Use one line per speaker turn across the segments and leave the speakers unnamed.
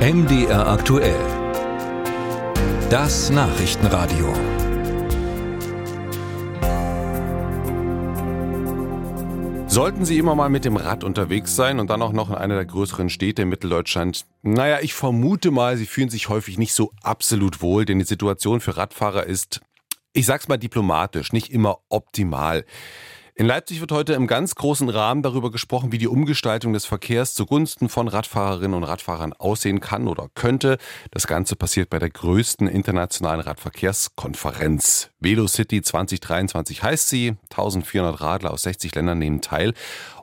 MDR aktuell. Das Nachrichtenradio.
Sollten Sie immer mal mit dem Rad unterwegs sein und dann auch noch in einer der größeren Städte in Mitteldeutschland? Naja, ich vermute mal, Sie fühlen sich häufig nicht so absolut wohl, denn die Situation für Radfahrer ist, ich sag's mal diplomatisch, nicht immer optimal. In Leipzig wird heute im ganz großen Rahmen darüber gesprochen, wie die Umgestaltung des Verkehrs zugunsten von Radfahrerinnen und Radfahrern aussehen kann oder könnte. Das Ganze passiert bei der größten internationalen Radverkehrskonferenz. Velocity 2023 heißt sie. 1400 Radler aus 60 Ländern nehmen teil.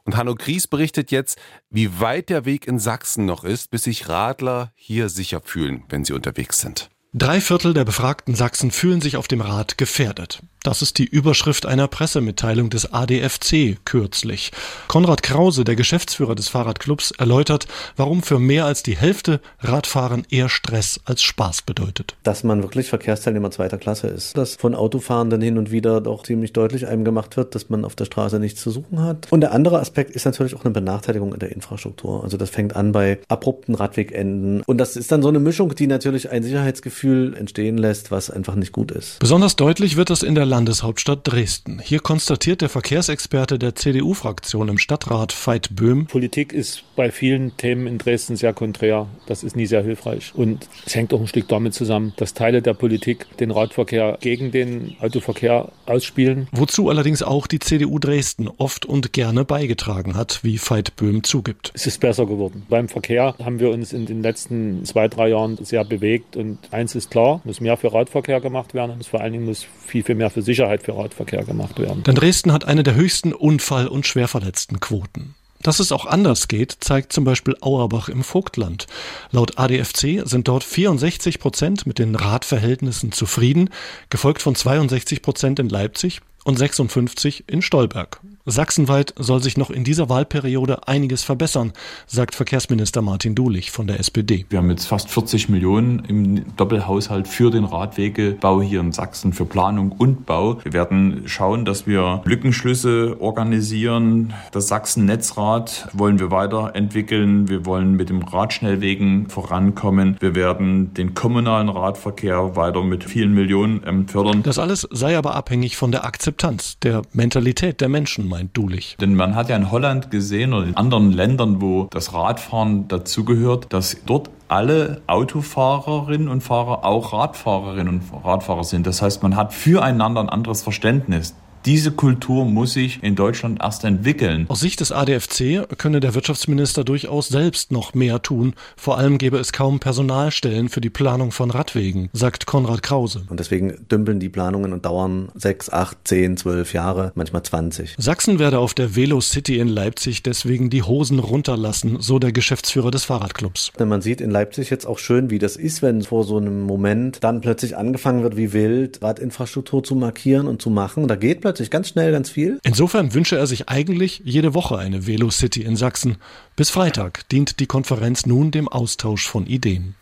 Und Hanno Gries berichtet jetzt, wie weit der Weg in Sachsen noch ist, bis sich Radler hier sicher fühlen, wenn sie unterwegs sind.
Drei Viertel der befragten Sachsen fühlen sich auf dem Rad gefährdet. Das ist die Überschrift einer Pressemitteilung des ADFC kürzlich. Konrad Krause, der Geschäftsführer des Fahrradclubs, erläutert, warum für mehr als die Hälfte Radfahren eher Stress als Spaß bedeutet.
Dass man wirklich Verkehrsteilnehmer zweiter Klasse ist. Dass von Autofahrenden hin und wieder doch ziemlich deutlich einem gemacht wird, dass man auf der Straße nichts zu suchen hat. Und der andere Aspekt ist natürlich auch eine Benachteiligung in der Infrastruktur. Also das fängt an bei abrupten Radwegenden. Und das ist dann so eine Mischung, die natürlich ein Sicherheitsgefühl entstehen lässt, was einfach nicht gut ist.
Besonders deutlich wird das in der Landeshauptstadt Dresden. Hier konstatiert der Verkehrsexperte der CDU-Fraktion im Stadtrat Veit Böhm.
Politik ist bei vielen Themen in Dresden sehr konträr. Das ist nie sehr hilfreich. Und es hängt auch ein Stück damit zusammen, dass Teile der Politik den Radverkehr gegen den Autoverkehr ausspielen.
Wozu allerdings auch die CDU Dresden oft und gerne beigetragen hat, wie Veit Böhm zugibt.
Es ist besser geworden. Beim Verkehr haben wir uns in den letzten zwei, drei Jahren sehr bewegt. Und eins ist klar, muss mehr für Radverkehr gemacht werden und vor allen Dingen muss viel, viel mehr für Sicherheit für Radverkehr gemacht werden.
Denn Dresden hat eine der höchsten Unfall- und Schwerverletztenquoten. Dass es auch anders geht, zeigt zum Beispiel Auerbach im Vogtland. Laut ADFC sind dort 64 Prozent mit den Radverhältnissen zufrieden, gefolgt von 62 Prozent in Leipzig und 56 in Stolberg. Sachsenweit soll sich noch in dieser Wahlperiode einiges verbessern, sagt Verkehrsminister Martin Dulich von der SPD.
Wir haben jetzt fast 40 Millionen im Doppelhaushalt für den Radwegebau hier in Sachsen, für Planung und Bau. Wir werden schauen, dass wir Lückenschlüsse organisieren. Das Sachsen-Netzrad wollen wir weiterentwickeln. Wir wollen mit dem Radschnellwegen vorankommen. Wir werden den kommunalen Radverkehr weiter mit vielen Millionen fördern.
Das alles sei aber abhängig von der Akzeptanz, der Mentalität der Menschen meint Dulich.
Denn man hat ja in Holland gesehen oder in anderen Ländern, wo das Radfahren dazugehört, dass dort alle Autofahrerinnen und Fahrer auch Radfahrerinnen und Radfahrer sind. Das heißt, man hat füreinander ein anderes Verständnis. Diese Kultur muss sich in Deutschland erst entwickeln.
Aus Sicht des ADFC könne der Wirtschaftsminister durchaus selbst noch mehr tun. Vor allem gäbe es kaum Personalstellen für die Planung von Radwegen, sagt Konrad Krause.
Und deswegen dümpeln die Planungen und dauern sechs, acht, zehn, zwölf Jahre, manchmal 20.
Sachsen werde auf der Velo City in Leipzig deswegen die Hosen runterlassen, so der Geschäftsführer des Fahrradclubs.
Man sieht in Leipzig jetzt auch schön, wie das ist, wenn vor so einem Moment dann plötzlich angefangen wird, wie wild Radinfrastruktur zu markieren und zu machen. Da geht plötzlich ganz schnell ganz viel.
Insofern wünsche er sich eigentlich jede Woche eine Velo City in Sachsen. Bis Freitag dient die Konferenz nun dem Austausch von Ideen.